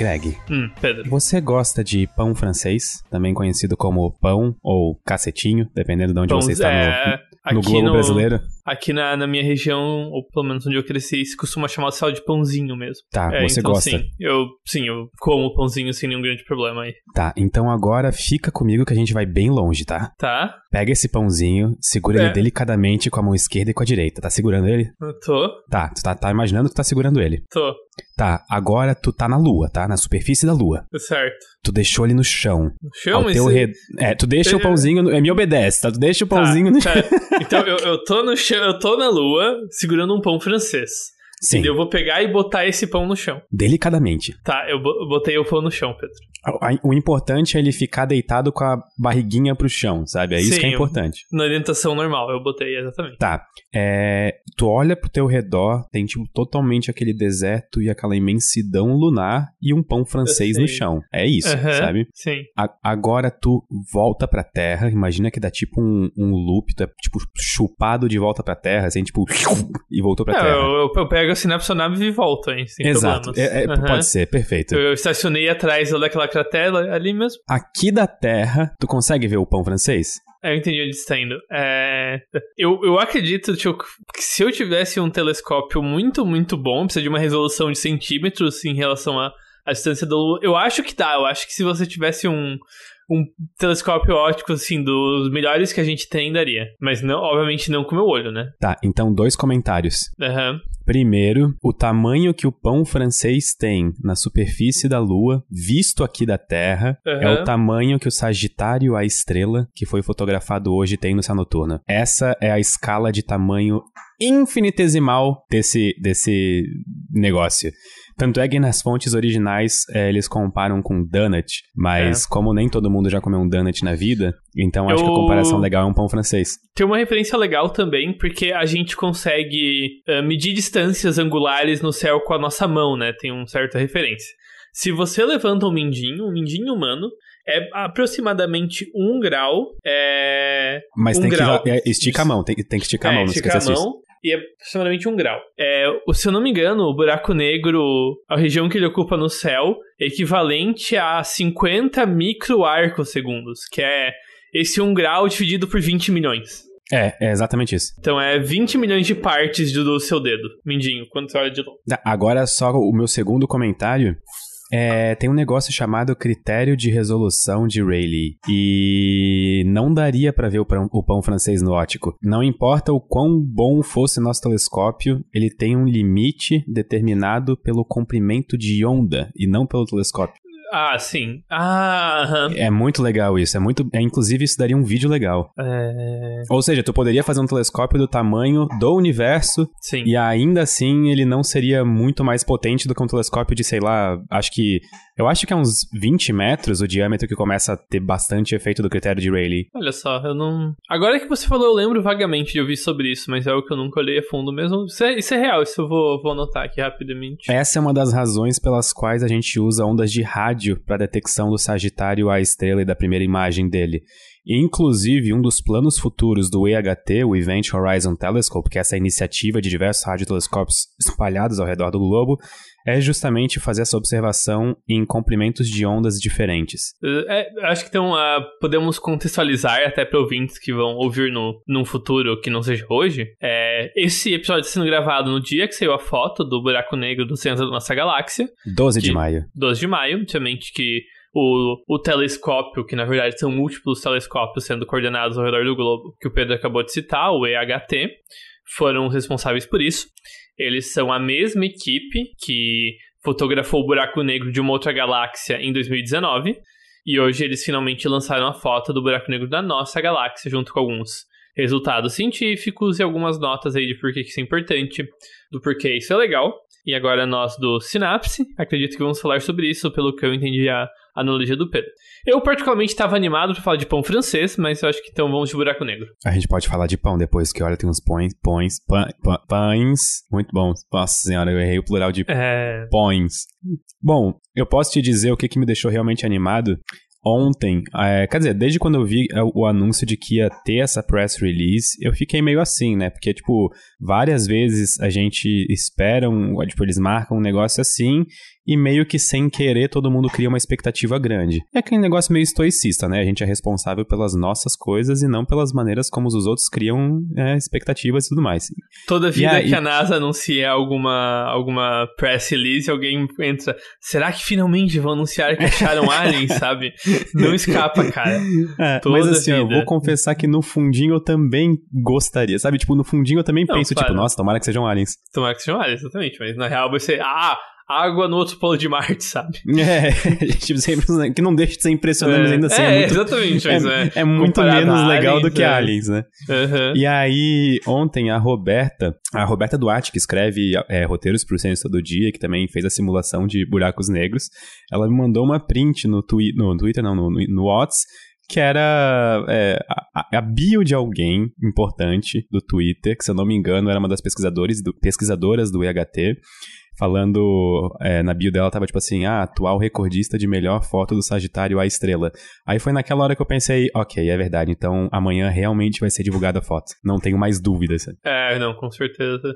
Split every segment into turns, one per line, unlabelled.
Greg,
Hum,
você gosta de pão francês, também conhecido como pão ou cacetinho, dependendo de onde
Pão-
você está
é,
no, no
aqui
globo brasileiro?
Aqui na, na minha região, ou pelo menos onde eu cresci, se costuma chamar só de pãozinho mesmo.
Tá,
É,
você
então,
gosta.
Sim, eu, sim, eu como pãozinho sem nenhum grande problema aí.
Tá, então agora fica comigo que a gente vai bem longe, tá?
Tá?
Pega esse pãozinho, segura
É.
ele delicadamente com a mão esquerda e com a direita. Tá segurando ele?
Eu tô,
Tá, tu tá, tá imaginando que tu tá segurando ele.
tô.
Tá, agora tu tá na lua, tá? Na superfície da lua.
Certo.
Tu deixou ele no chão.
No chão,
Ao teu É, tu deixa o pãozinho. No... é, Me obedece, tá? Tu deixa o
Tá,
pãozinho no chão.
tá. Então eu, eu tô no chão, eu tô na lua segurando um pão francês.
Sim,
E eu vou pegar e botar esse pão no chão.
delicadamente.
Tá, eu bo- botei o pão no chão, Pedro.
O importante é ele ficar deitado com a barriguinha pro chão, sabe? É isso
Sim,
que é
eu-
importante.
Na orientação normal, eu botei exatamente.
Tá. É, tu olha pro teu redor, tem tipo totalmente aquele deserto e aquela imensidão lunar e um pão francês
Eu
no chão. É isso,
Aham,
sabe?
Sim.
A- agora tu volta pra terra, imagina que dá tipo um, um loop, tu é tipo chupado de volta pra terra, assim, tipo, e voltou pra
É,
terra.
eu, eu, eu pego a sinapsonave e volto, hein, sem
Exato, é-
Aham.
pode ser, perfeito.
Eu, eu estacionei atrás daquela cratera ali mesmo.
Aqui da terra, tu consegue ver o pão francês?
É, eu entendi onde está indo. É, eu, eu acredito tio, que se eu tivesse um telescópio muito, muito bom, precisa de uma resolução de centímetros em relação à, à distância da Lua, eu acho que dá. Eu acho que se você tivesse um, um telescópio óptico, assim, dos melhores que a gente tem, daria. Mas, não, obviamente, não com o meu olho, né?
Tá, então dois comentários.
Aham.
Primeiro, o tamanho que o pão francês tem na superfície da Lua, visto aqui da Terra, é
Aham.
o tamanho que o Sagitário, a estrela, que foi fotografado hoje, tem no céu noturno. Essa é a escala de tamanho infinitesimal desse, desse negócio. Tanto é que nas fontes originais eh, eles comparam com donut, mas como nem todo mundo já comeu um donut na vida, então acho que a
Eu-
comparação legal é um pão francês.
Tem uma referência legal também, porque a gente consegue eh, medir distâncias angulares no céu com a nossa mão, né? Tem uma certa referência. Se você levanta um mindinho, um mindinho humano, é aproximadamente um grau. É...
Mas
Um
tem
grau.
que é, estica a mão, tem, tem que esticar a
é,
mão, não
esticar
esqueça
a mão e é aproximadamente um grau. É, se eu não me engano, o buraco negro, a região que ele ocupa no céu, é equivalente a 50 microarcosegundos, que é esse um grau dividido por 20 milhões.
É, é exatamente isso.
Então é 20 milhões de partes do, seu dedo, mindinho, quando você olha de longe.
Tá, Agora, só o meu segundo comentário. É, tem um negócio chamado critério de resolução de Rayleigh. E não daria pra ver o pão, o pão francês no ótico. Não importa o quão bom fosse nosso telescópio, ele tem um limite determinado pelo comprimento de onda e não pelo telescópio.
Ah, sim. Ah, aham.
É muito legal isso. É muito. É, inclusive, isso daria um vídeo legal.
É...
Ou seja, tu poderia fazer um telescópio do tamanho do universo
Sim.
E ainda assim, ele não seria muito mais potente do que um telescópio de, sei lá, acho que. Eu acho que é uns 20 metros o diâmetro que começa a ter bastante efeito do critério de Rayleigh.
Olha só, eu não. Agora que você falou, eu lembro vagamente de ouvir sobre isso, mas é algo que eu nunca olhei a fundo mesmo. Isso é, isso é real, isso eu vou, vou anotar aqui rapidamente.
Essa é uma das razões pelas quais a gente usa ondas de rádio para detecção do Sagitário à estrela e da primeira imagem dele. Inclusive, um dos planos futuros do EHT, o Event Horizon Telescope, que é essa iniciativa de diversos radiotelescópios espalhados ao redor do globo, é justamente fazer essa observação em comprimentos de ondas diferentes.
É, acho que então ah, podemos contextualizar até para ouvintes que vão ouvir no, num futuro que não seja hoje. É, esse episódio está sendo gravado no dia que saiu a foto do buraco negro do centro da nossa galáxia,
12 de
Que-
maio.
12 de maio, obviamente que o, o telescópio, que na verdade são múltiplos telescópios sendo coordenados ao redor do globo, que o Pedro acabou de citar, o EHT, foram os responsáveis por isso. Eles são a mesma equipe que fotografou o buraco negro de uma outra galáxia em 2019. E hoje eles finalmente lançaram a foto do buraco negro da nossa galáxia, junto com alguns resultados científicos e algumas notas aí de por que isso é importante, do porquê isso é legal. E agora nós do Synapse, acredito que vamos falar sobre isso, pelo que eu entendi a analogia do Pedro. Eu particularmente estava animado para falar de pão francês, mas eu acho que então vamos de buraco negro.
A gente pode falar de pão depois, que olha, tem uns pães, pães, pã- pã- pães, muito bons. Nossa senhora, eu errei o plural de
É.
pães. Bom, eu posso te dizer o que, que me deixou realmente animado. Ontem, é, quer dizer, desde quando eu vi é, o anúncio de que ia ter essa press release, eu fiquei meio assim, né? Porque, tipo, várias vezes a gente espera, um, tipo, eles marcam um negócio assim e meio que sem querer todo mundo cria uma expectativa grande. É aquele negócio meio estoicista, né? A gente é responsável pelas nossas coisas e não pelas maneiras como os outros criam é, expectativas e tudo mais.
Toda vida aí... que a NASA anuncia alguma, alguma press release, alguém entra. Será que finalmente vão anunciar que acharam aliens, sabe? Não escapa, cara.
É, mas assim, vida. eu vou confessar que no fundinho eu também gostaria, sabe? Tipo, no fundinho eu também não, penso, tipo, tipo, nossa, tomara que sejam aliens.
Tomara que sejam aliens, exatamente. Mas na real você, ah, água no outro polo de Marte, sabe?
É, tipo, sempre, que não deixa de ser impressionante, é, ainda assim. É,
é muito, exatamente.
É,
é,
é, muito menos legal aliens, do que é. Aliens, né? Uhum. E aí, ontem, a Roberta, a Roberta Duarte, que escreve é, roteiros pro Ciência Todo Dia, que também fez a simulação de buracos negros, ela me mandou uma print no, twi no Twitter, não, no, no Whats, que era é, a, a, bio de alguém importante do Twitter, que se eu não me engano era uma das pesquisadores do, pesquisadoras do EHT, falando é, na bio dela tava tipo assim, ah, atual recordista de melhor foto do Sagitário à estrela. Aí foi naquela hora que eu pensei, ok, é verdade, então amanhã realmente vai ser divulgada a foto. Não tenho mais dúvidas.
É, não, com certeza.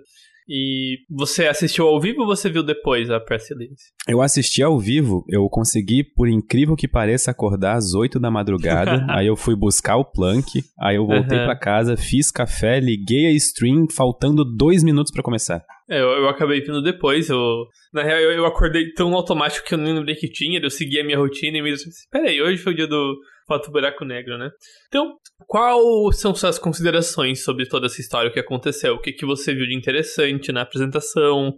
E você assistiu ao vivo ou você viu depois a press release?
Eu assisti ao vivo, eu consegui, por incrível que pareça, acordar às 8 da madrugada. aí eu fui buscar o Plank, aí eu voltei uhum. para casa, fiz café, liguei a stream, faltando dois minutos para começar.
É, eu, eu, acabei vindo depois. Eu, na real, eu, eu, acordei tão automático que eu nem lembrei que tinha. Eu segui a minha rotina e me disse: Peraí, hoje foi o dia do Foto Buraco Negro, né? Então, quais são suas considerações sobre toda essa história, o que aconteceu? O que, que você viu de interessante na apresentação?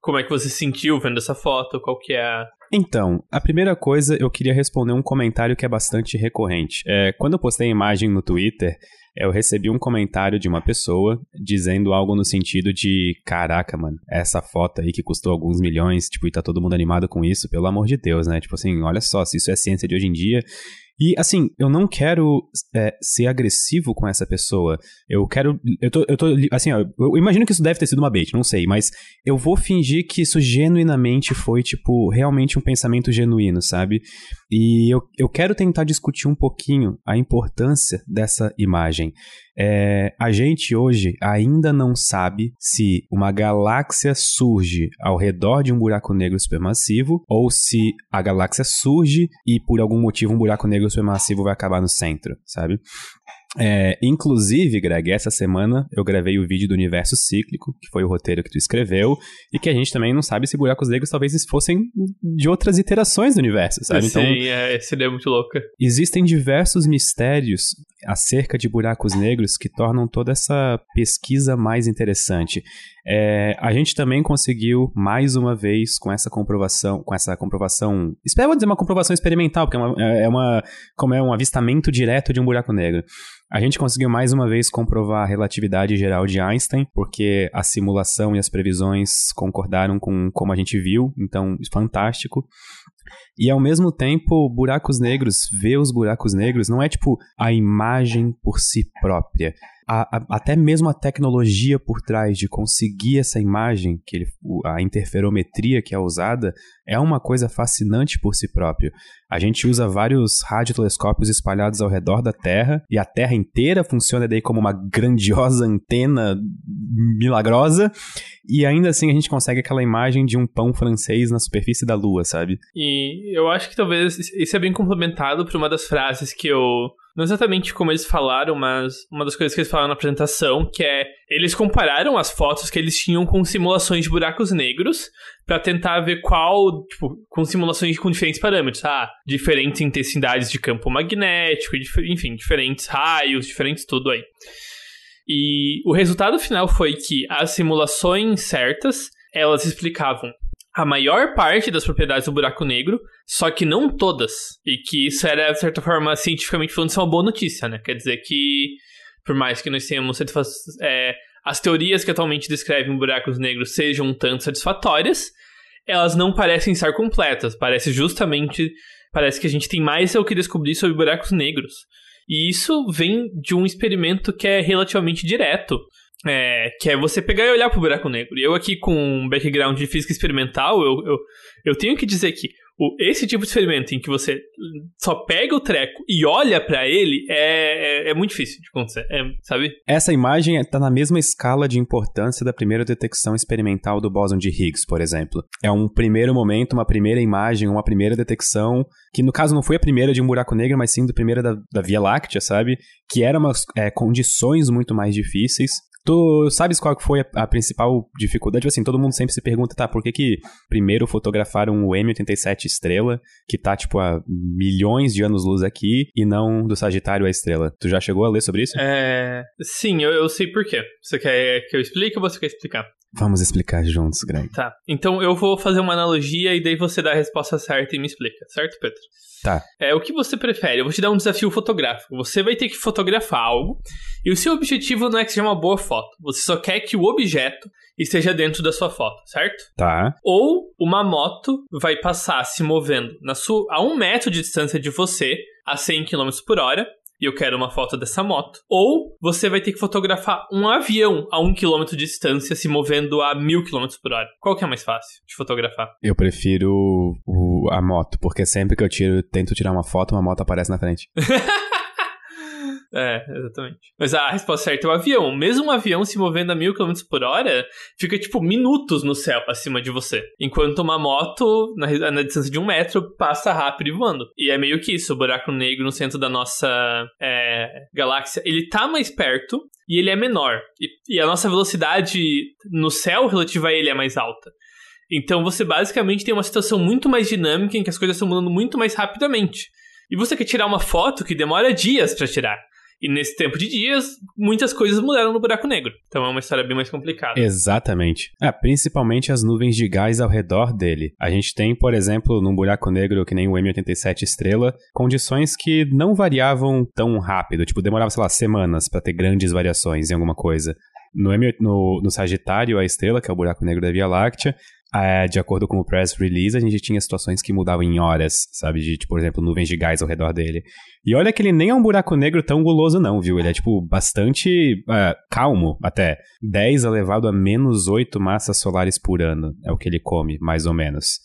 Como é que você se sentiu vendo essa foto? Qual que é a...
Então, a primeira coisa, eu queria responder um comentário que é bastante recorrente. É, quando eu postei a imagem no Twitter, eu recebi um comentário de uma pessoa dizendo algo no sentido de: Caraca, mano, essa foto aí que custou alguns milhões, tipo, e tá todo mundo animado com isso, pelo amor de Deus, né? Tipo assim, olha só, se isso é ciência de hoje em dia, e assim, eu não quero é, ser agressivo com essa pessoa. Eu quero. Eu tô. Eu tô assim, ó, eu imagino que isso deve ter sido uma bait, não sei, mas eu vou fingir que isso genuinamente foi, tipo, realmente um pensamento genuíno, sabe? E eu, eu quero tentar discutir um pouquinho a importância dessa imagem. É, a gente hoje ainda não sabe se uma galáxia surge ao redor de um buraco negro supermassivo ou se a galáxia surge e por algum motivo um buraco negro supermassivo vai acabar no centro, sabe? É, inclusive, Greg, essa semana eu gravei o vídeo do Universo Cíclico, que foi o roteiro que tu escreveu, e que a gente também não sabe se buracos negros talvez fossem de outras iterações do universo, sabe?
Então, Sim, é, seria muito louca.
Existem diversos mistérios acerca de buracos negros que tornam toda essa pesquisa mais interessante. É, a gente também conseguiu mais uma vez com essa comprovação, com essa comprovação, espero dizer uma comprovação experimental, porque é, uma, é uma como é um avistamento direto de um buraco negro. A gente conseguiu mais uma vez comprovar a relatividade geral de Einstein, porque a simulação e as previsões concordaram com como a gente viu, então fantástico. E ao mesmo tempo, buracos negros, ver os buracos negros não é tipo a imagem por si própria a, a, até mesmo a tecnologia por trás de conseguir essa imagem, que ele, a interferometria que é usada, é uma coisa fascinante por si próprio. A gente usa vários radiotelescópios espalhados ao redor da Terra e a Terra inteira funciona daí como uma grandiosa antena milagrosa e ainda assim a gente consegue aquela imagem de um pão francês na superfície da Lua, sabe?
E eu acho que talvez isso é bem complementado por uma das frases que eu não exatamente como eles falaram, mas uma das coisas que eles falaram na apresentação, que é eles compararam as fotos que eles tinham com simulações de buracos negros para tentar ver qual, tipo, com simulações com diferentes parâmetros, ah, diferentes intensidades de campo magnético, enfim, diferentes raios, diferentes tudo aí. E o resultado final foi que as simulações certas, elas explicavam a maior parte das propriedades do buraco negro, só que não todas. E que isso era, de certa forma, cientificamente falando, isso é uma boa notícia, né? Quer dizer que, por mais que nós tenhamos é, as teorias que atualmente descrevem buracos negros sejam um tanto satisfatórias, elas não parecem estar completas. Parece justamente. Parece que a gente tem mais o que descobrir sobre buracos negros. E isso vem de um experimento que é relativamente direto, É, que é você pegar e olhar pro buraco negro. Eu aqui com um background de física experimental, eu, eu, eu tenho que dizer que esse tipo de experimento em que você só pega o treco e olha para ele é, é, é, muito difícil de acontecer, é, sabe?
Essa imagem está na mesma escala de importância da primeira detecção experimental do bóson de Higgs, por exemplo. É um primeiro momento, uma primeira imagem, uma primeira detecção, que no caso não foi a primeira de um buraco negro, mas sim a primeira da, da Via Láctea, sabe? Que eram é, condições muito mais difíceis Tu sabes qual foi a, a, principal dificuldade? Tipo assim, todo mundo sempre se pergunta, tá, por que que primeiro fotografaram o M87 estrela, que tá, tipo, a milhões de anos-luz aqui, e não do Sagitário a estrela? Tu já chegou a ler sobre isso?
É... Sim, eu, eu sei por quê. Você quer que eu explique ou você quer explicar?
Vamos explicar juntos, Greg.
Tá. Então eu vou fazer uma analogia e daí você dá a resposta certa e me explica, certo, Pedro?
Tá.
É, o que você prefere? Eu vou te dar um desafio fotográfico. Você vai ter que fotografar algo e o seu objetivo não é que seja uma boa foto. Você só quer que o objeto esteja dentro da sua foto, certo?
Tá.
Ou uma moto vai passar se movendo na sua, a um metro de distância de você a 100 km por hora e eu quero uma foto dessa moto. Ou você vai ter que fotografar um avião a um quilômetro de distância se movendo a mil quilômetros por hora. Qual que é mais fácil de fotografar?
Eu prefiro o, a moto, porque sempre que eu tiro, tento tirar uma foto, uma moto aparece na frente.
É, exatamente. Mas a resposta certa é o avião. Mesmo um avião se movendo a mil km por hora, fica tipo minutos no céu acima de você. Enquanto uma moto, na, na distância de um metro, passa rápido e voando. E é meio que isso, o buraco negro no centro da nossa é, galáxia. Ele tá mais perto e ele é menor. E, e a nossa velocidade no céu relativa a ele é mais alta. Então você basicamente tem uma situação muito mais dinâmica em que as coisas estão mudando muito mais rapidamente. E você quer tirar uma foto que demora dias para tirar. E nesse tempo de dias, muitas coisas mudaram no buraco negro. Então é uma história bem mais complicada.
Exatamente. É, principalmente as nuvens de gás ao redor dele. A gente tem, por exemplo, num buraco negro que nem o M87 estrela, condições que não variavam tão rápido. Tipo, demorava, sei lá, semanas para ter grandes variações em alguma coisa. No, M, no, no Sagitário, a estrela, que é o buraco negro da Via Láctea, é, de acordo com o press release, a gente tinha situações que mudavam em horas, sabe? De, tipo, por exemplo, nuvens de gás ao redor dele. E olha que ele nem é um buraco negro tão guloso, não, viu? Ele é, tipo, bastante uh, calmo, até. 10 elevado a menos 8 massas solares por ano é o que ele come, mais ou menos.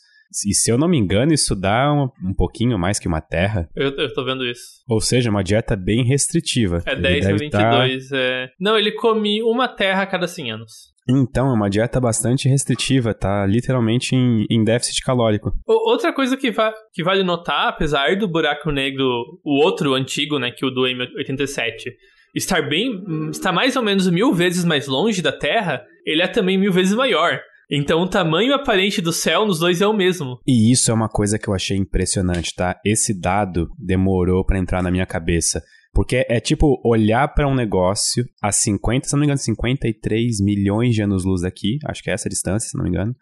E se eu não me engano, isso dá um, um pouquinho mais que uma terra.
Eu, eu tô vendo isso.
Ou seja, uma dieta bem restritiva.
É 10 a 22. Tá... É... Não, ele come uma terra a cada 100 anos.
Então, é uma dieta bastante restritiva, tá literalmente em, em déficit calórico.
Outra coisa que, va que vale notar, apesar do buraco negro, o outro antigo, né, que o do M87, estar bem, está mais ou menos mil vezes mais longe da Terra, ele é também mil vezes maior. Então o tamanho aparente do céu nos dois é o mesmo.
E isso é uma coisa que eu achei impressionante, tá? Esse dado demorou para entrar na minha cabeça. Porque é tipo olhar para um negócio a 50, se não me engano, 53 milhões de anos-luz daqui, acho que é essa a distância, se não me engano,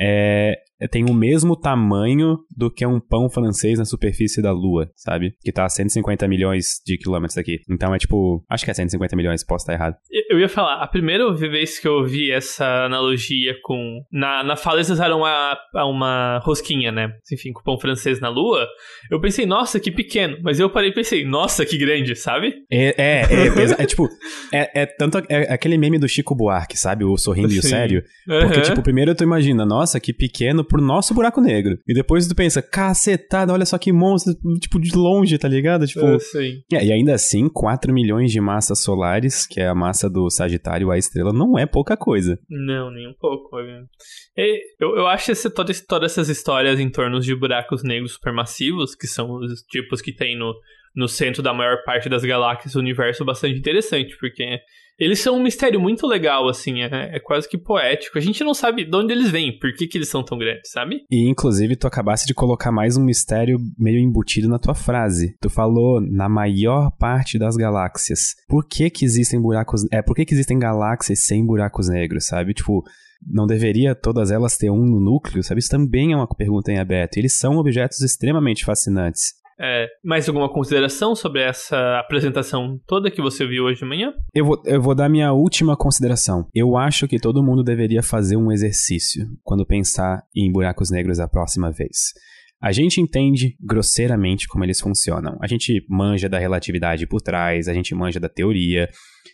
é, tem o mesmo tamanho do que um pão francês na superfície da Lua, sabe? Que tá a 150 milhões de quilômetros daqui. Então é tipo, acho que é 150 milhões, posso estar errado.
Eu ia falar, a primeira vez que eu ouvi essa analogia com. Na, na fala eles usaram uma, uma rosquinha, né? Enfim, com pão francês na Lua. Eu pensei, nossa, que pequeno. Mas eu parei e pensei, nossa, que grande, sabe?
É, é, é, é, é tipo, é, é tanto é aquele meme do Chico Buarque, sabe? O sorrindo Sim. e o sério. Porque, uhum. tipo, primeiro tu imagina, nossa, que pequeno pro nosso buraco negro. E depois tu pensa, cacetada, olha só que monstro, tipo, de longe, tá ligado? Tipo.
Uh, sim.
É, e ainda assim, 4 milhões de massas solares, que é a massa do Sagitário, a estrela, não é pouca coisa.
Não, nem um pouco. Eu, eu acho esse, todas, todas essas histórias em torno de buracos negros supermassivos, que são os tipos que tem no, no centro da maior parte das galáxias do universo, bastante interessante, porque eles são um mistério muito legal, assim, é, é, quase que poético. A gente não sabe de onde eles vêm, por que, que eles são tão grandes, sabe?
E, inclusive, tu acabaste de colocar mais um mistério meio embutido na tua frase. Tu falou na maior parte das galáxias. Por que que existem buracos... É, por que que existem galáxias sem buracos negros, sabe? Tipo, não deveria todas elas ter um no núcleo, sabe? Isso também é uma pergunta em aberto. Eles são objetos extremamente fascinantes.
É, mais alguma consideração sobre essa apresentação toda que você viu hoje de manhã?
Eu vou, eu vou dar minha última consideração. Eu acho que todo mundo deveria fazer um exercício quando pensar em buracos negros a próxima vez. A gente entende grosseiramente como eles funcionam. A gente manja da relatividade por trás, a gente manja da teoria,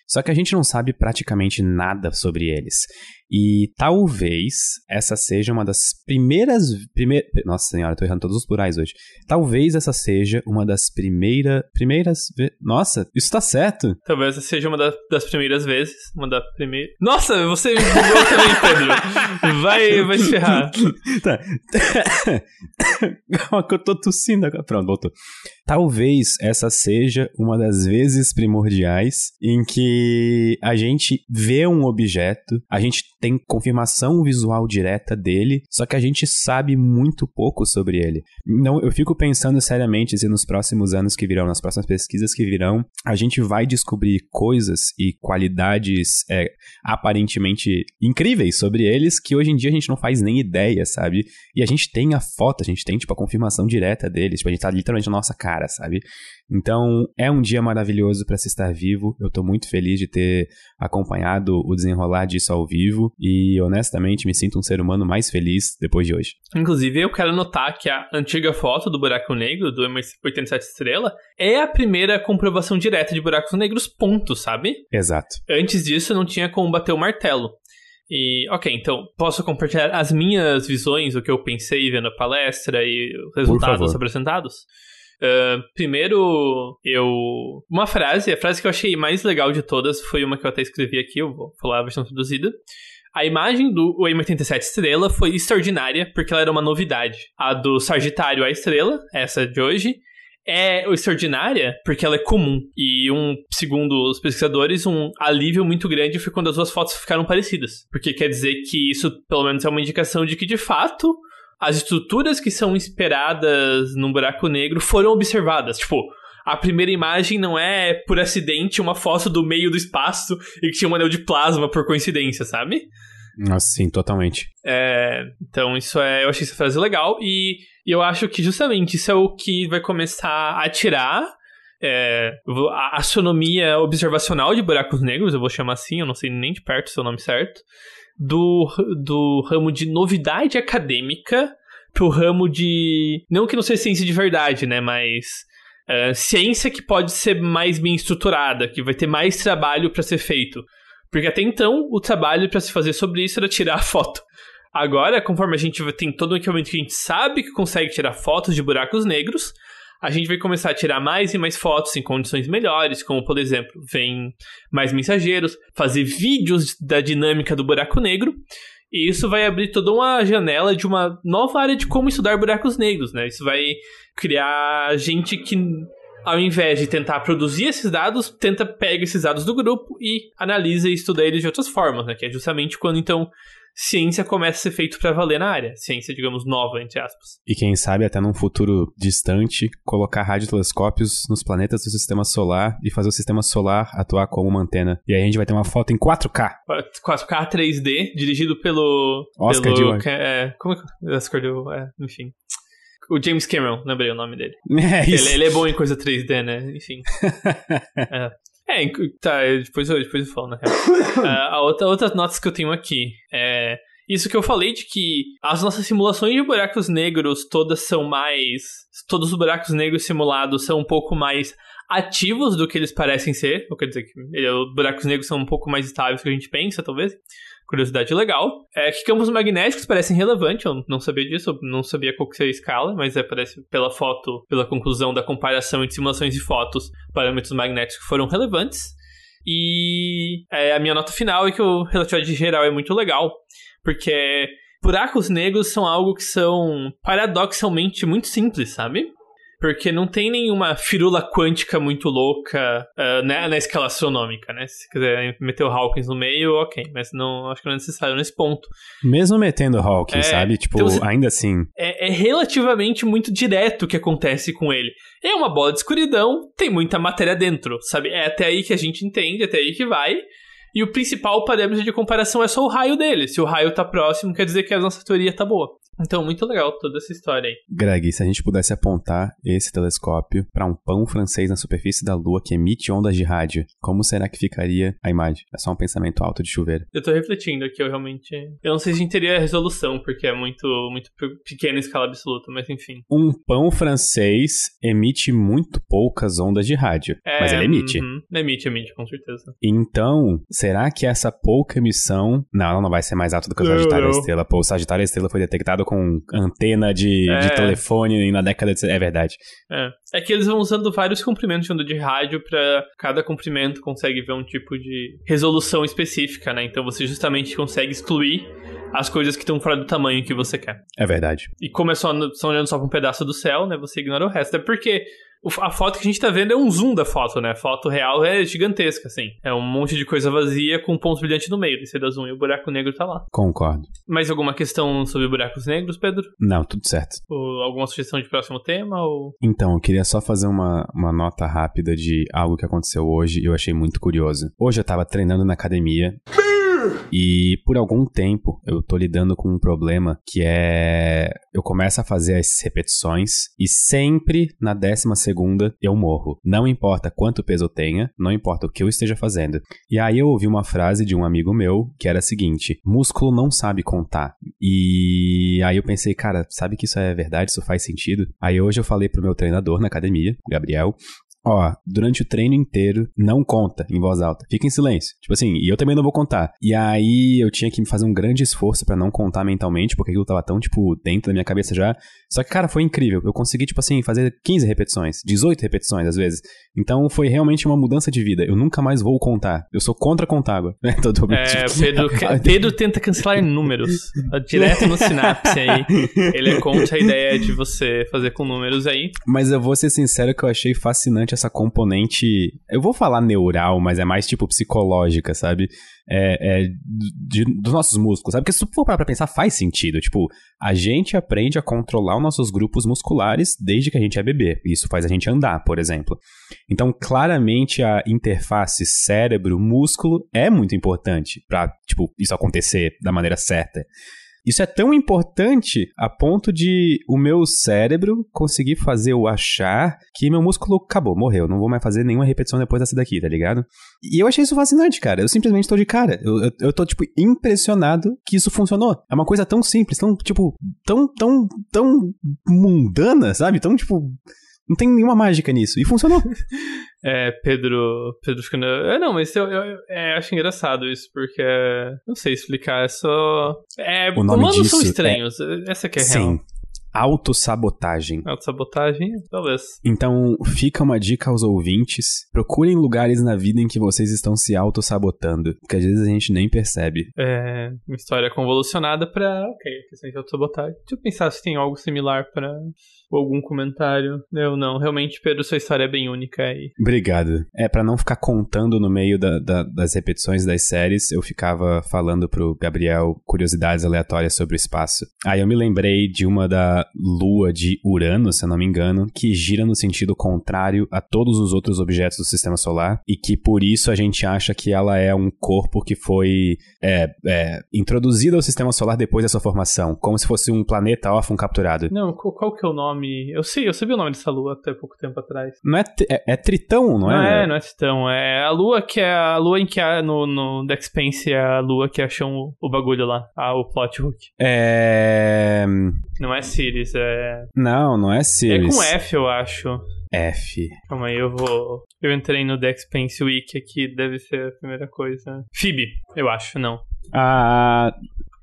só que a gente não sabe praticamente nada sobre eles. E talvez essa seja uma das primeiras. Primeir, nossa senhora, tô errando todos os plurais hoje. Talvez essa seja uma das primeira, primeiras. Nossa, isso tá certo.
Talvez essa seja uma das, das primeiras vezes. Uma das primeiras. Nossa, você me bugou também, Pedro. Vai, vai se ferrar.
tá. Calma que eu tô tossindo agora. Pronto, voltou. Talvez essa seja uma das vezes primordiais em que a gente vê um objeto, a gente tem confirmação visual direta dele, só que a gente sabe muito pouco sobre ele. Então, eu fico pensando seriamente se nos próximos anos que virão, nas próximas pesquisas que virão, a gente vai descobrir coisas e qualidades é, aparentemente incríveis sobre eles que hoje em dia a gente não faz nem ideia, sabe? E a gente tem a foto, a gente tem, tipo, a confirmação direta deles, tipo, a gente tá literalmente na nossa cara, sabe? Então, é um dia maravilhoso para se estar vivo. Eu tô muito feliz de ter acompanhado o desenrolar disso ao vivo e honestamente me sinto um ser humano mais feliz depois de hoje.
Inclusive, eu quero notar que a antiga foto do buraco negro do M87 Estrela é a primeira comprovação direta de buracos negros, ponto, sabe?
Exato.
Antes disso, não tinha como bater o martelo. E, ok, então, posso compartilhar as minhas visões, o que eu pensei vendo a palestra e os resultados apresentados? Uh, primeiro, eu. Uma frase, a frase que eu achei mais legal de todas foi uma que eu até escrevi aqui, eu vou falar a versão traduzida. A imagem do M87 Estrela foi extraordinária porque ela era uma novidade. A do Sagitário a Estrela, essa de hoje, é extraordinária porque ela é comum. E um, segundo os pesquisadores, um alívio muito grande foi quando as duas fotos ficaram parecidas. Porque quer dizer que isso, pelo menos, é uma indicação de que, de fato, as estruturas que são esperadas num buraco negro foram observadas. Tipo, a primeira imagem não é por acidente uma foto do meio do espaço e que tinha um anel de plasma por coincidência, sabe?
Nossa, sim, totalmente.
É, então, isso é. Eu achei essa frase legal e, eu acho que justamente isso é o que vai começar a tirar é, a astronomia observacional de buracos negros, eu vou chamar assim, eu não sei nem de perto se é o nome certo, do, do ramo de novidade acadêmica pro ramo de. Não que não seja ciência de verdade, né? Mas. Uh, ciência que pode ser mais bem estruturada, que vai ter mais trabalho para ser feito. Porque até então, o trabalho para se fazer sobre isso era tirar a foto. Agora, conforme a gente tem todo o equipamento que a gente sabe que consegue tirar fotos de buracos negros, a gente vai começar a tirar mais e mais fotos em condições melhores, como por exemplo, vem mais mensageiros, fazer vídeos da dinâmica do buraco negro. E isso vai abrir toda uma janela de uma nova área de como estudar buracos negros, né? Isso vai criar gente que, ao invés de tentar produzir esses dados, tenta pega esses dados do grupo e analisa e estuda eles de outras formas, né? Que é justamente quando então ciência começa a ser feito para valer na área. Ciência, digamos, nova, entre aspas.
E quem sabe até num futuro distante, colocar radiotelescópios nos planetas do sistema solar e fazer o sistema solar atuar como uma antena. E aí a gente vai ter uma foto em 4K.
4K 3D, dirigido pelo...
Oscar
pelo, de... é, Como é que... Oscar de... É, enfim... O James Cameron, lembrei o nome dele.
É isso.
Ele, ele é bom em coisa 3D, né? Enfim. é. É, tá, depois eu, depois eu falo, na real. uh, a outra, outras notas que eu tenho aqui é. Isso que eu falei de que as nossas simulações de buracos negros todas são mais. Todos os buracos negros simulados são um pouco mais ativos do que eles parecem ser. Ou quer dizer que os buracos negros são um pouco mais estáveis do que a gente pensa, talvez curiosidade legal. É que campos magnéticos parecem relevantes, eu não sabia disso, eu não sabia qual que seria a escala, mas é, parece pela foto, pela conclusão da comparação entre simulações e fotos, parâmetros magnéticos foram relevantes. E é, a minha nota final é que o relatividade geral é muito legal, porque buracos negros são algo que são paradoxalmente muito simples, sabe? Porque não tem nenhuma firula quântica muito louca uh, né, na escala astronômica, né? Se quiser meter o Hawkins no meio, ok. Mas não acho que não é necessário nesse ponto.
Mesmo metendo o Hawkins, é, sabe? Tipo, então, ainda assim.
É, é, relativamente muito direto o que acontece com ele. É uma bola de escuridão, tem muita matéria dentro, sabe? É até aí que a gente entende, até aí que vai. E o principal parâmetro de comparação é só o raio dele. Se o raio tá próximo, quer dizer que a nossa teoria tá boa. Então, muito legal toda essa história aí.
Greg, se a gente pudesse apontar esse telescópio para um pão francês na superfície da Lua que emite ondas de rádio, como será que ficaria a imagem? É só um pensamento alto de chuveiro.
Eu tô refletindo aqui, eu realmente. Eu não sei se a gente teria resolução, porque é muito, muito pequena escala absoluta, mas enfim.
Um pão francês emite muito poucas ondas de rádio. É, mas ele emite. Uhum,
emite, emite, com certeza.
Então, será que essa pouca emissão. Não, ela não vai ser mais alta do que o Sagitário Estrela. Pô, o Sagitário Estrela foi detectado com antena de, é. de telefone na década de. É verdade.
É. é que eles vão usando vários comprimentos de onda de rádio para cada comprimento consegue ver um tipo de resolução específica, né? Então você justamente consegue excluir as coisas que estão fora do tamanho que você quer.
É verdade.
E como é só, só olhando só pra um pedaço do céu, né? Você ignora o resto. É porque a foto que a gente tá vendo é um zoom da foto, né? A foto real é gigantesca, assim. É um monte de coisa vazia com um ponto brilhante no meio. Esse da zoom e o buraco negro tá lá.
Concordo.
Mais alguma questão sobre buracos negros, Pedro?
Não, tudo certo.
Ou alguma sugestão de próximo tema? Ou...
Então, eu queria só fazer uma, uma nota rápida de algo que aconteceu hoje e eu achei muito curioso. Hoje eu tava treinando na academia. E por algum tempo eu tô lidando com um problema que é. Eu começo a fazer as repetições e sempre na décima segunda eu morro. Não importa quanto peso eu tenha, não importa o que eu esteja fazendo. E aí eu ouvi uma frase de um amigo meu que era a seguinte: músculo não sabe contar. E aí eu pensei, cara, sabe que isso é verdade? Isso faz sentido? Aí hoje eu falei pro meu treinador na academia, Gabriel, ó, durante o treino inteiro, não conta em voz alta. Fica em silêncio. Tipo assim, e eu também não vou contar. E aí eu tinha que fazer um grande esforço para não contar mentalmente, porque aquilo tava tão, tipo, dentro da minha cabeça já. Só que, cara, foi incrível. Eu consegui, tipo assim, fazer 15 repetições, 18 repetições às vezes. Então foi realmente uma mudança de vida. Eu nunca mais vou contar. Eu sou contra contar água.
Né? é, Pedro, Pedro tenta cancelar números. Tá direto no sinapse aí. Ele é contra a ideia de você fazer com números aí.
Mas eu vou ser sincero que eu achei fascinante essa componente. Eu vou falar neural, mas é mais tipo psicológica, sabe? É, é de, dos nossos músculos, sabe? Porque se tu for parar pra pensar, faz sentido. Tipo, a gente aprende a controlar os nossos grupos musculares desde que a gente é bebê. Isso faz a gente andar, por exemplo. Então, claramente, a interface cérebro-músculo é muito importante para, tipo, isso acontecer da maneira certa. Isso é tão importante a ponto de o meu cérebro conseguir fazer eu achar que meu músculo acabou, morreu. Não vou mais fazer nenhuma repetição depois dessa daqui, tá ligado? E eu achei isso fascinante, cara. Eu simplesmente tô de cara. Eu, eu, eu tô, tipo, impressionado que isso funcionou. É uma coisa tão simples, tão, tipo, tão, tão, tão mundana, sabe? Tão, tipo. Não tem nenhuma mágica nisso. E funcionou.
É, Pedro. Pedro ficando. É, não, mas eu, eu é, acho engraçado isso, porque. Não sei explicar, é só. É,
o nome humanos disso
são estranhos. É... Essa que é
Sim.
real.
Autossabotagem.
Autossabotagem, talvez.
Então, fica uma dica aos ouvintes: procurem lugares na vida em que vocês estão se autossabotando, porque às vezes a gente nem percebe.
É, uma história convolucionada pra. Ok, questão de autossabotagem. Deixa eu pensar se tem algo similar pra ou algum comentário. Eu não, realmente, Pedro, sua história é bem única aí.
Obrigado. É, para não ficar contando no meio da, da, das repetições das séries, eu ficava falando pro Gabriel curiosidades aleatórias sobre o espaço. Aí eu me lembrei de uma da lua de Urano, se eu não me engano, que gira no sentido contrário a todos os outros objetos do sistema solar e que por isso a gente acha que ela é um corpo que foi é, é, introduzido ao sistema solar depois da sua formação, como se fosse um planeta órfão capturado.
Não, qual que é o nome? Nome. Eu sei, eu sabia o nome dessa lua até pouco tempo atrás.
Não é, é, é Tritão, não,
é? Não é, não é Tritão. É a lua que é a lua em que há no, no The Expanse é a lua que acham o, o bagulho lá. Ah, o plot hook.
É.
Não é Sirius, é.
Não, não é Sirius.
É com F, eu acho.
F.
Calma aí, eu vou. Eu entrei no The Expanse Wiki aqui, deve ser a primeira coisa. Phoebe, eu acho, não.
Ah.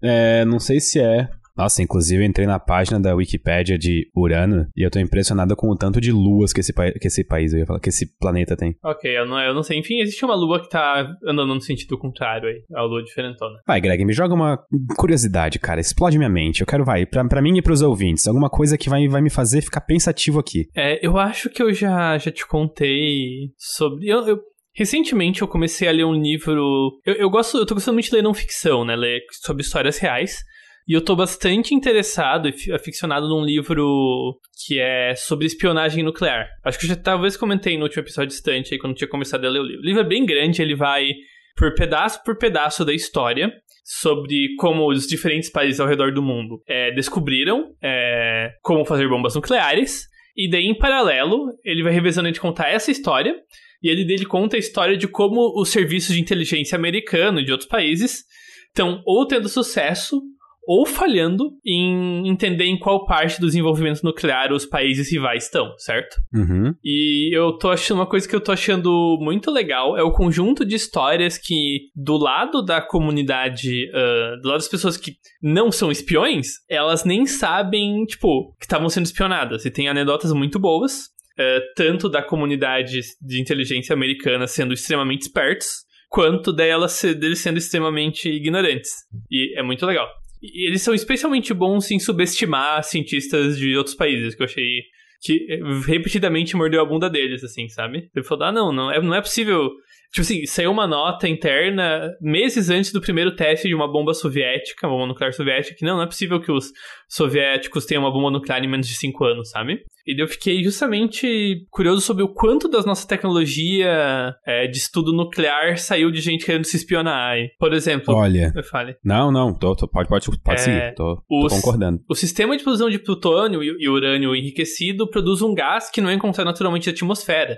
É, não sei se é. Nossa, inclusive eu entrei na página da Wikipédia de Urano e eu tô impressionado com o tanto de luas que esse, que esse país, eu ia falar, que esse planeta tem.
Ok, eu não, eu não sei. Enfim, existe uma lua que tá andando no sentido contrário aí. A lua diferentona.
Vai, Greg, me joga uma curiosidade, cara. Explode minha mente. Eu quero, vai, pra, pra mim e pros ouvintes, alguma coisa que vai, vai me fazer ficar pensativo aqui.
É, eu acho que eu já, já te contei sobre. Eu, eu, Recentemente eu comecei a ler um livro. Eu, eu gosto, eu tô gostando muito de ler não ficção, né? Ler sobre histórias reais. E eu tô bastante interessado e aficionado num livro que é sobre espionagem nuclear. Acho que eu já talvez comentei no último episódio distante aí, quando tinha começado a ler o livro. O livro é bem grande, ele vai por pedaço por pedaço da história sobre como os diferentes países ao redor do mundo é, descobriram é, como fazer bombas nucleares. E daí, em paralelo, ele vai revezando de contar essa história. E ele dele conta a história de como os serviços de inteligência americano e de outros países estão ou tendo sucesso ou falhando em entender em qual parte do desenvolvimento nuclear os países rivais estão, certo?
Uhum.
E eu tô achando uma coisa que eu tô achando muito legal é o conjunto de histórias que, do lado da comunidade, uh, do lado das pessoas que não são espiões, elas nem sabem, tipo, que estavam sendo espionadas. E tem anedotas muito boas, uh, tanto da comunidade de inteligência americana sendo extremamente espertos, quanto delas deles sendo extremamente ignorantes. E é muito legal. E eles são especialmente bons em subestimar cientistas de outros países, que eu achei que repetidamente mordeu a bunda deles, assim, sabe? Ele falou, ah, não, não é, não é possível Tipo assim, saiu uma nota interna meses antes do primeiro teste de uma bomba soviética, uma bomba nuclear soviética, que não, não é possível que os soviéticos tenham uma bomba nuclear em menos de 5 anos, sabe? E eu fiquei justamente curioso sobre o quanto da nossa tecnologia é, de estudo nuclear saiu de gente querendo se espionar. Por exemplo.
Olha.
Fale.
Não, não, tô, tô, pode, pode, pode é, seguir, tô, os, tô, concordando.
O sistema de produção de plutônio e, e urânio enriquecido produz um gás que não é encontrado naturalmente na atmosfera.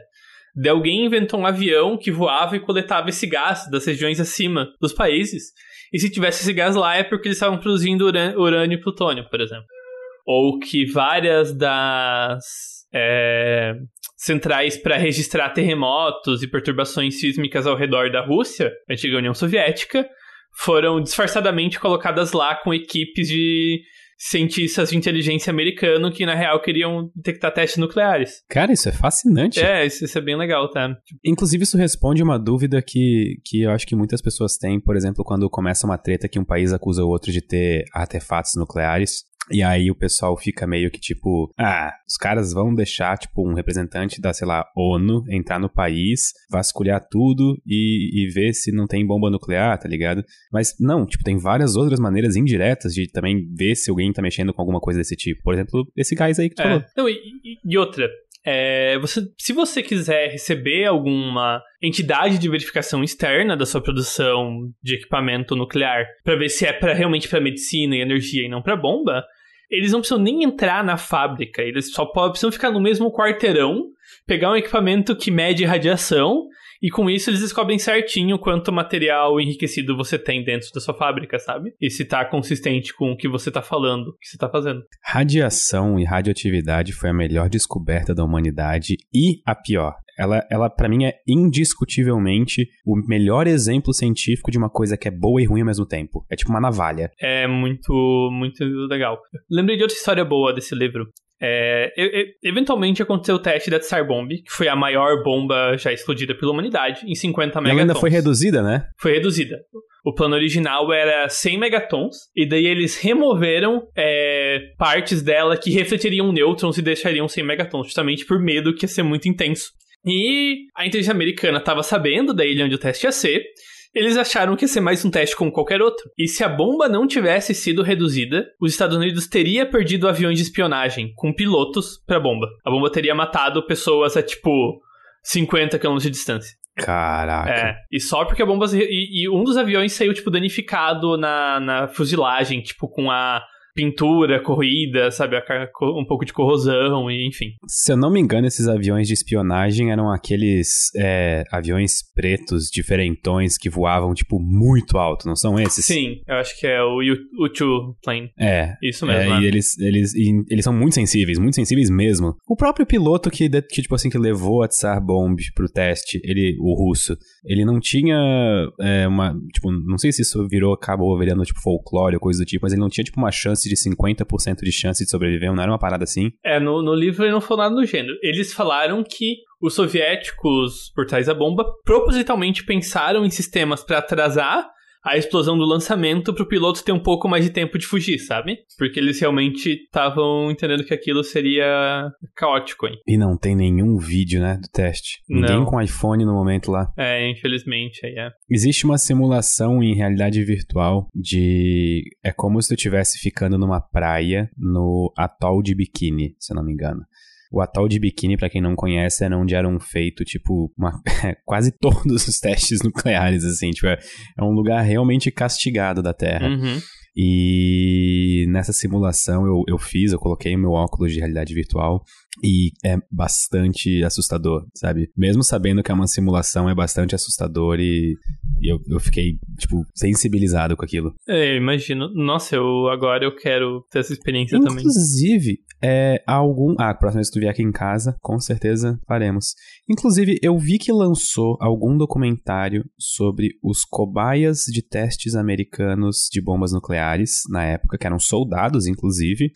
De alguém inventou um avião que voava e coletava esse gás das regiões acima dos países. E se tivesse esse gás lá é porque eles estavam produzindo urânio e plutônio, por exemplo. Ou que várias das é, centrais para registrar terremotos e perturbações sísmicas ao redor da Rússia, antiga União Soviética, foram disfarçadamente colocadas lá com equipes de cientistas de inteligência americano que, na real, queriam detectar testes nucleares.
Cara, isso é fascinante.
É, isso, isso é bem legal, tá?
Inclusive, isso responde uma dúvida que, que eu acho que muitas pessoas têm, por exemplo, quando começa uma treta que um país acusa o outro de ter artefatos nucleares. E aí o pessoal fica meio que tipo, ah, os caras vão deixar, tipo, um representante da, sei lá, ONU entrar no país, vasculhar tudo e, e ver se não tem bomba nuclear, tá ligado? Mas não, tipo, tem várias outras maneiras indiretas de também ver se alguém tá mexendo com alguma coisa desse tipo. Por exemplo, esse gás aí que tu é. falou.
Não, e, e outra, é, você, se você quiser receber alguma entidade de verificação externa da sua produção de equipamento nuclear para ver se é para realmente para medicina e energia e não para bomba, eles não precisam nem entrar na fábrica, eles só precisam ficar no mesmo quarteirão, pegar um equipamento que mede radiação e com isso eles descobrem certinho quanto material enriquecido você tem dentro da sua fábrica, sabe? E se tá consistente com o que você tá falando, o que você tá fazendo.
Radiação e radioatividade foi a melhor descoberta da humanidade e a pior. Ela, ela para mim, é indiscutivelmente o melhor exemplo científico de uma coisa que é boa e ruim ao mesmo tempo. É tipo uma navalha.
É muito, muito legal. Lembrei de outra história boa desse livro. É, eventualmente aconteceu o teste da Tsar Bomb, que foi a maior bomba já explodida pela humanidade, em 50 megatons.
Ela ainda foi reduzida, né?
Foi reduzida. O plano original era 100 megatons, e daí eles removeram é, partes dela que refletiriam nêutrons e deixariam 100 megatons, justamente por medo que ia ser muito intenso. E a inteligência americana estava sabendo da ilha onde o teste ia ser, eles acharam que ia ser mais um teste como qualquer outro. E se a bomba não tivesse sido reduzida, os Estados Unidos teria perdido aviões de espionagem com pilotos para a bomba. A bomba teria matado pessoas a tipo 50 km de distância.
Caraca.
É, e só porque a bomba. E, e, um dos aviões saiu, tipo, danificado na, na fuzilagem, tipo, com a pintura corroída, sabe? Um pouco de corrosão, e enfim.
Se eu não me engano, esses aviões de espionagem eram aqueles é, aviões pretos, diferentões, que voavam, tipo, muito alto, não são esses?
Sim, eu acho que é o U-2 plane.
É.
Isso mesmo.
É, é. E eles, eles, e eles são muito sensíveis, muito sensíveis mesmo. O próprio piloto que, que tipo assim, que levou a Tsar Bomb pro teste, ele, o russo, ele não tinha é, uma, tipo, não sei se isso virou, acabou virando, tipo, folclore ou coisa do tipo, mas ele não tinha, tipo, uma chance chance de 50% de chance de sobreviver, não era uma parada assim?
É, no, no livro ele não falou nada do gênero. Eles falaram que os soviéticos, por trás da bomba, propositalmente pensaram em sistemas para atrasar a explosão do lançamento para o piloto ter um pouco mais de tempo de fugir, sabe? Porque eles realmente estavam entendendo que aquilo seria caótico, hein?
E não tem nenhum vídeo, né, do teste. Ninguém não. com iPhone no momento lá.
É, infelizmente, aí é.
Existe uma simulação em realidade virtual de... É como se tu estivesse ficando numa praia no atol de Bikini, se eu não me engano. O atol de Bikini, para quem não conhece, era onde eram feitos, tipo, uma, quase todos os testes nucleares, assim. Tipo, é, é um lugar realmente castigado da Terra.
Uhum.
E nessa simulação eu, eu fiz, eu coloquei o meu óculos de realidade virtual e é bastante assustador, sabe? Mesmo sabendo que é uma simulação, é bastante assustador e, e eu, eu fiquei, tipo, sensibilizado com aquilo.
É, eu imagino. Nossa, eu agora eu quero ter essa experiência
Inclusive,
também.
Inclusive, é, algum. Ah, próxima vez que tu vier aqui em casa, com certeza faremos. Inclusive, eu vi que lançou algum documentário sobre os cobaias de testes americanos de bombas nucleares na época, que eram soldados, inclusive.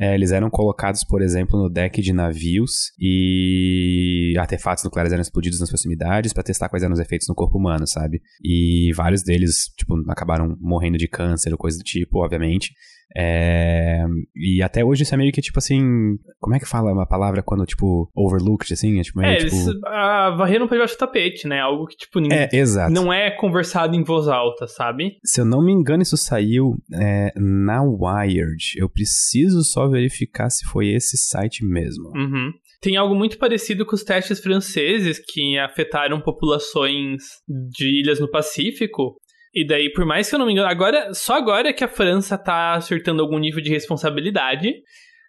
É, eles eram colocados, por exemplo, no deck de navios e artefatos nucleares eram explodidos nas proximidades para testar quais eram os efeitos no corpo humano, sabe? E vários deles, tipo, acabaram morrendo de câncer ou coisa do tipo, obviamente. É... E até hoje isso é meio que tipo assim. Como é que fala uma palavra quando, tipo, overlooked, assim? É, tipo, meio,
é
tipo...
eles a, varreram pra debaixo do tapete, né? Algo que, tipo, ninguém.
É, exato.
Não é conversado em voz alta, sabe?
Se eu não me engano, isso saiu é, na Wired. Eu preciso só verificar se foi esse site mesmo.
Uhum. Tem algo muito parecido com os testes franceses que afetaram populações de ilhas no Pacífico. E daí, por mais que eu não me engano, agora, só agora que a França tá acertando algum nível de responsabilidade.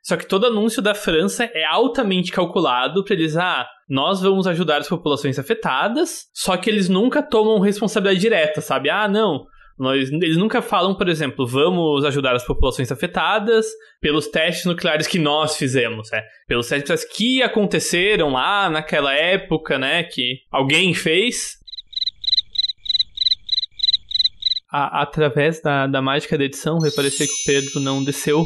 Só que todo anúncio da França é altamente calculado para eles, ah, nós vamos ajudar as populações afetadas, só que eles nunca tomam responsabilidade direta, sabe? Ah, não, nós, eles nunca falam, por exemplo, vamos ajudar as populações afetadas pelos testes nucleares que nós fizemos, é, pelos testes que aconteceram lá naquela época, né, que alguém fez. A, através da, da mágica da edição, repareceu que o Pedro não desceu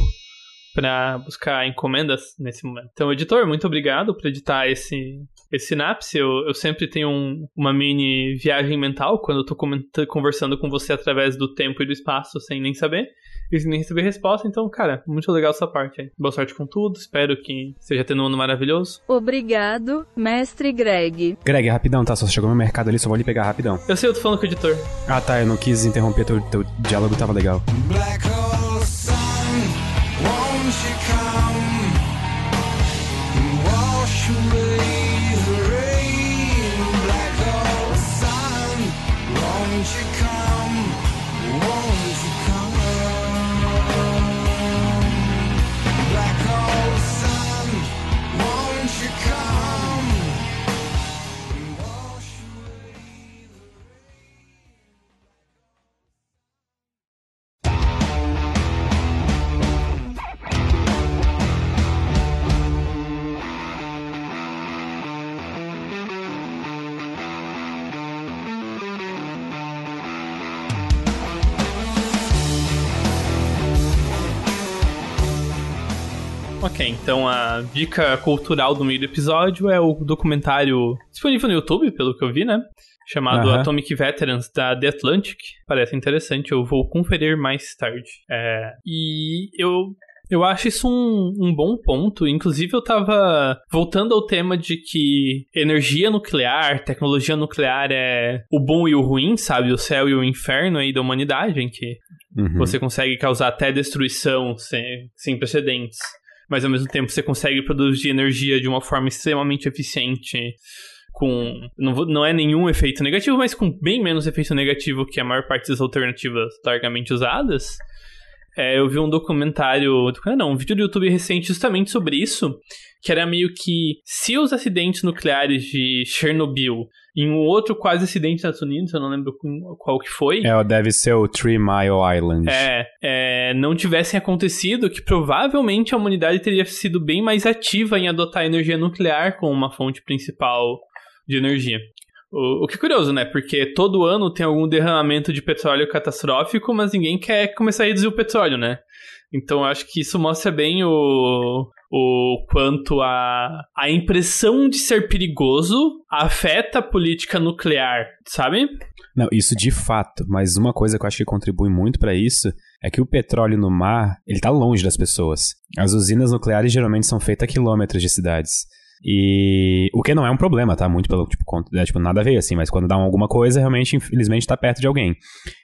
para buscar encomendas nesse momento. Então, editor, muito obrigado por editar esse, esse sinapse. Eu, eu sempre tenho um, uma mini viagem mental quando eu tô conversando com você através do tempo e do espaço sem nem saber. E nem receber resposta. Então, cara, muito legal essa parte aí. Boa sorte com tudo. Espero que seja tendo um ano maravilhoso.
Obrigado, mestre Greg.
Greg, rapidão, tá? Só chegou no mercado ali, só vou ali pegar rapidão.
Eu sei, eu tô falando com o editor.
Ah, tá. Eu não quis interromper, teu, teu diálogo tava legal. Black hole
então a dica cultural do meio do episódio é o documentário disponível no YouTube, pelo que eu vi, né? Chamado Atomic Veterans da The Atlantic. Parece interessante, eu vou conferir mais tarde. É, e eu eu acho isso um, um bom ponto. Inclusive, eu tava voltando ao tema de que energia nuclear, tecnologia nuclear é o bom e o ruim, sabe? O céu e o inferno aí da humanidade, em que uhum. você consegue causar até destruição sem, sem precedentes mas ao mesmo tempo você consegue produzir energia de uma forma extremamente eficiente com não, não é nenhum efeito negativo, mas com bem menos efeito negativo que a maior parte das alternativas largamente usadas. É, eu vi um documentário, não, um vídeo do YouTube recente justamente sobre isso, que era meio que se os acidentes nucleares de Chernobyl e um outro quase acidente nos Estados Unidos, eu não lembro qual que foi.
É, deve ser o Three Mile Island.
É, é, não tivessem acontecido, que provavelmente a humanidade teria sido bem mais ativa em adotar energia nuclear como uma fonte principal de energia. O, o, que é curioso, né? Porque todo ano tem algum derramamento de petróleo catastrófico, mas ninguém quer começar a reduzir o petróleo, né? Então acho que isso mostra bem o, o quanto a, a impressão de ser perigoso afeta a política nuclear, sabe?
Não, isso de fato, mas uma coisa que eu acho que contribui muito para isso é que o petróleo no mar, ele tá longe das pessoas. As usinas nucleares geralmente são feitas a quilômetros de cidades. E o que não é um problema, tá? Muito pelo tipo, é, tipo nada a ver, assim, mas quando dá alguma coisa, realmente, infelizmente, tá perto de alguém.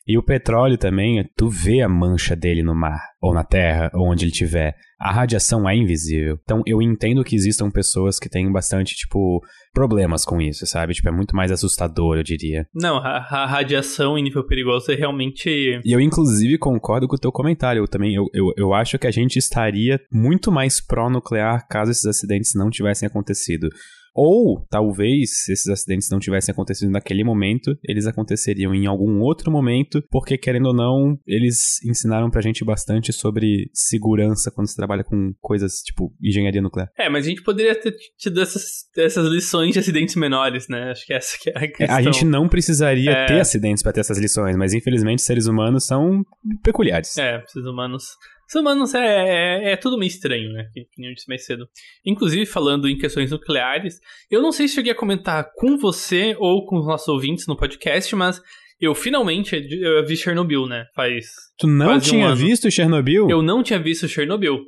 E o petróleo também, tu vê a mancha dele no mar, ou na terra, ou onde ele estiver. A radiação é invisível. Então eu entendo que existam pessoas que têm bastante, tipo, problemas com isso, sabe? Tipo, é muito mais assustador, eu diria.
Não, a, a radiação em nível perigoso é realmente.
E eu, inclusive, concordo com o teu comentário. Eu também, eu, eu, eu acho que a gente estaria muito mais pró-nuclear caso esses acidentes não tivessem acontecido. Ou, talvez, se esses acidentes não tivessem acontecido naquele momento, eles aconteceriam em algum outro momento, porque, querendo ou não, eles ensinaram pra gente bastante sobre segurança quando se trabalha com coisas tipo engenharia nuclear.
É, mas a gente poderia ter tido essas, essas lições de acidentes menores, né? Acho que essa que é a questão.
É, a gente não precisaria é... ter acidentes para ter essas lições, mas infelizmente seres humanos são peculiares.
É, seres humanos os humanos é, é, é, tudo meio estranho, né? Que, que eu disse mais cedo. Inclusive, falando em questões nucleares, eu não sei se cheguei a comentar com você ou com os nossos ouvintes no podcast, mas eu finalmente eu vi Chernobyl, né? Faz.
Tu não tinha
um
visto Chernobyl?
Eu não tinha visto Chernobyl.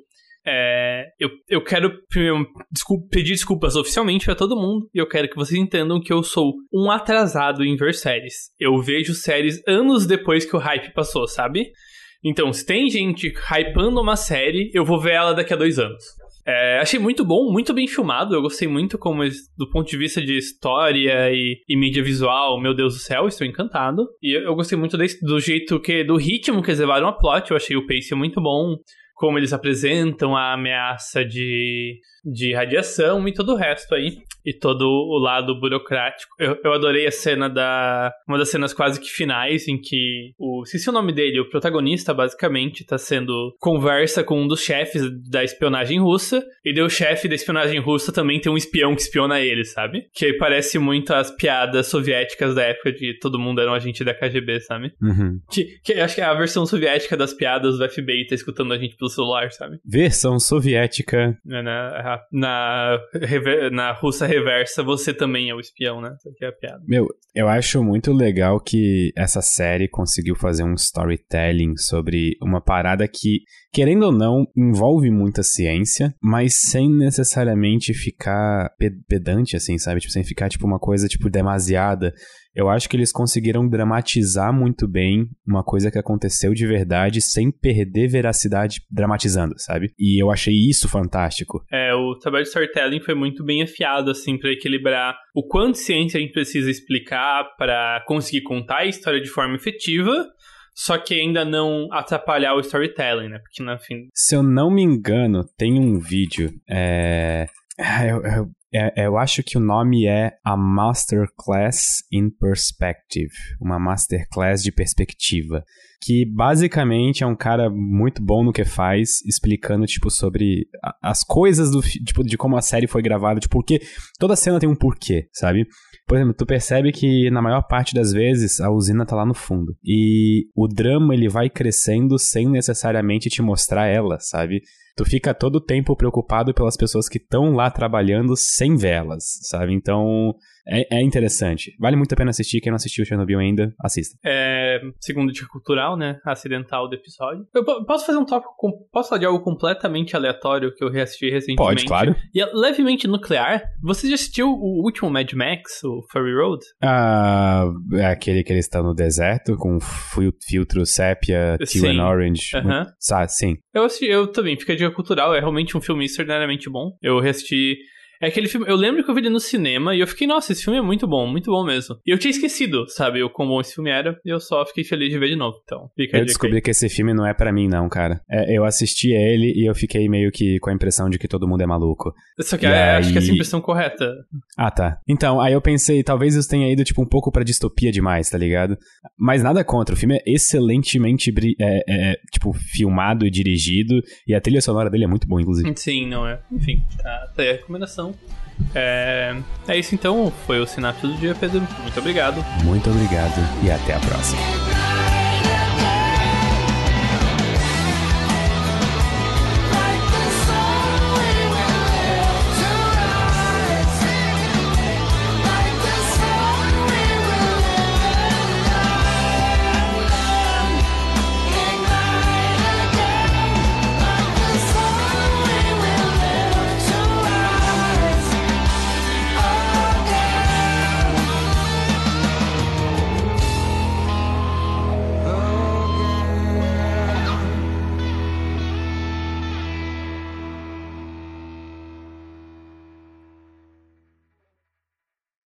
É, eu, eu quero desculpa, pedir desculpas oficialmente para todo mundo e eu quero que vocês entendam que eu sou um atrasado em ver séries. Eu vejo séries anos depois que o hype passou, sabe? Então, se tem gente hypando uma série, eu vou ver ela daqui a dois anos. É, achei muito bom, muito bem filmado. Eu gostei muito como do ponto de vista de história e, e mídia visual. Meu Deus do céu, estou encantado. E eu, eu gostei muito desse, do jeito que, do ritmo que eles levaram a plot. Eu achei o pace muito bom. Como eles apresentam a ameaça de, de radiação e todo o resto aí e todo o lado burocrático. Eu, eu adorei a cena da. Uma das cenas quase que finais, em que o. Se o nome dele, o protagonista, basicamente, tá sendo. conversa com um dos chefes da espionagem russa, e daí o chefe da espionagem russa também tem um espião que espiona ele, sabe? Que parece muito as piadas soviéticas da época de todo mundo era um agente da KGB, sabe?
Uhum.
Que, que acho que é a versão soviética das piadas do FBI tá escutando a gente pelo celular, sabe?
Versão soviética.
Na, na, na, na Rússia reversa, você também é o espião, né? Isso aqui é a piada.
Meu, eu acho muito legal que essa série conseguiu fazer um storytelling sobre uma parada que, querendo ou não, envolve muita ciência, mas sem necessariamente ficar pedante, assim, sabe? Tipo, sem ficar, tipo, uma coisa, tipo, demasiada. Eu acho que eles conseguiram dramatizar muito bem uma coisa que aconteceu de verdade sem perder veracidade dramatizando, sabe? E eu achei isso fantástico.
É, o trabalho de storytelling foi muito bem afiado, assim, para equilibrar o quanto ciência a gente precisa explicar para conseguir contar a história de forma efetiva, só que ainda não atrapalhar o storytelling, né? Porque, no fim.
Se eu não me engano, tem um vídeo. É. Eu, eu, é, eu acho que o nome é a Masterclass in Perspective, uma masterclass de perspectiva, que basicamente é um cara muito bom no que faz, explicando tipo sobre as coisas do tipo de como a série foi gravada, tipo porque toda cena tem um porquê, sabe? Por exemplo, tu percebe que na maior parte das vezes a usina tá lá no fundo e o drama ele vai crescendo sem necessariamente te mostrar ela, sabe? Tu fica todo o tempo preocupado pelas pessoas que estão lá trabalhando sem velas, sabe? Então, é, é, interessante. Vale muito a pena assistir. Quem não assistiu Chernobyl ainda, assista.
É, segundo dica cultural, né? Acidental do episódio. Eu posso fazer um tópico. Posso falar de algo completamente aleatório que eu reassisti recentemente?
Pode, claro.
E é levemente nuclear. Você já assistiu o último Mad Max, o Furry Road?
Ah, é aquele que eles estão no deserto com filtro sépia, teal and orange.
Uh -huh.
ah, sim.
Eu assisti, eu também. Fica dica cultural. É realmente um filme extraordinariamente bom. Eu reassisti é aquele filme. Eu lembro que eu vi ele no cinema e eu fiquei, nossa, esse filme é muito bom, muito bom mesmo. E eu tinha esquecido, sabe, o quão bom esse filme era, e eu só fiquei feliz de ver de novo. Então, fica
Eu descobri
aí.
que esse filme não é para mim, não, cara. É, eu assisti ele e eu fiquei meio que com a impressão de que todo mundo é maluco.
Só que é, aí... acho que essa é a impressão correta.
Ah, tá. Então, aí eu pensei, talvez isso tenha ido, tipo, um pouco pra distopia demais, tá ligado? Mas nada contra, o filme é excelentemente, é, é, tipo, filmado e dirigido, e a trilha sonora dele é muito boa, inclusive.
Sim, não é. Enfim, tá, tá aí a recomendação. É, é isso então, foi o Sinapse do Dia, Pedro. Muito obrigado.
Muito obrigado e até a próxima.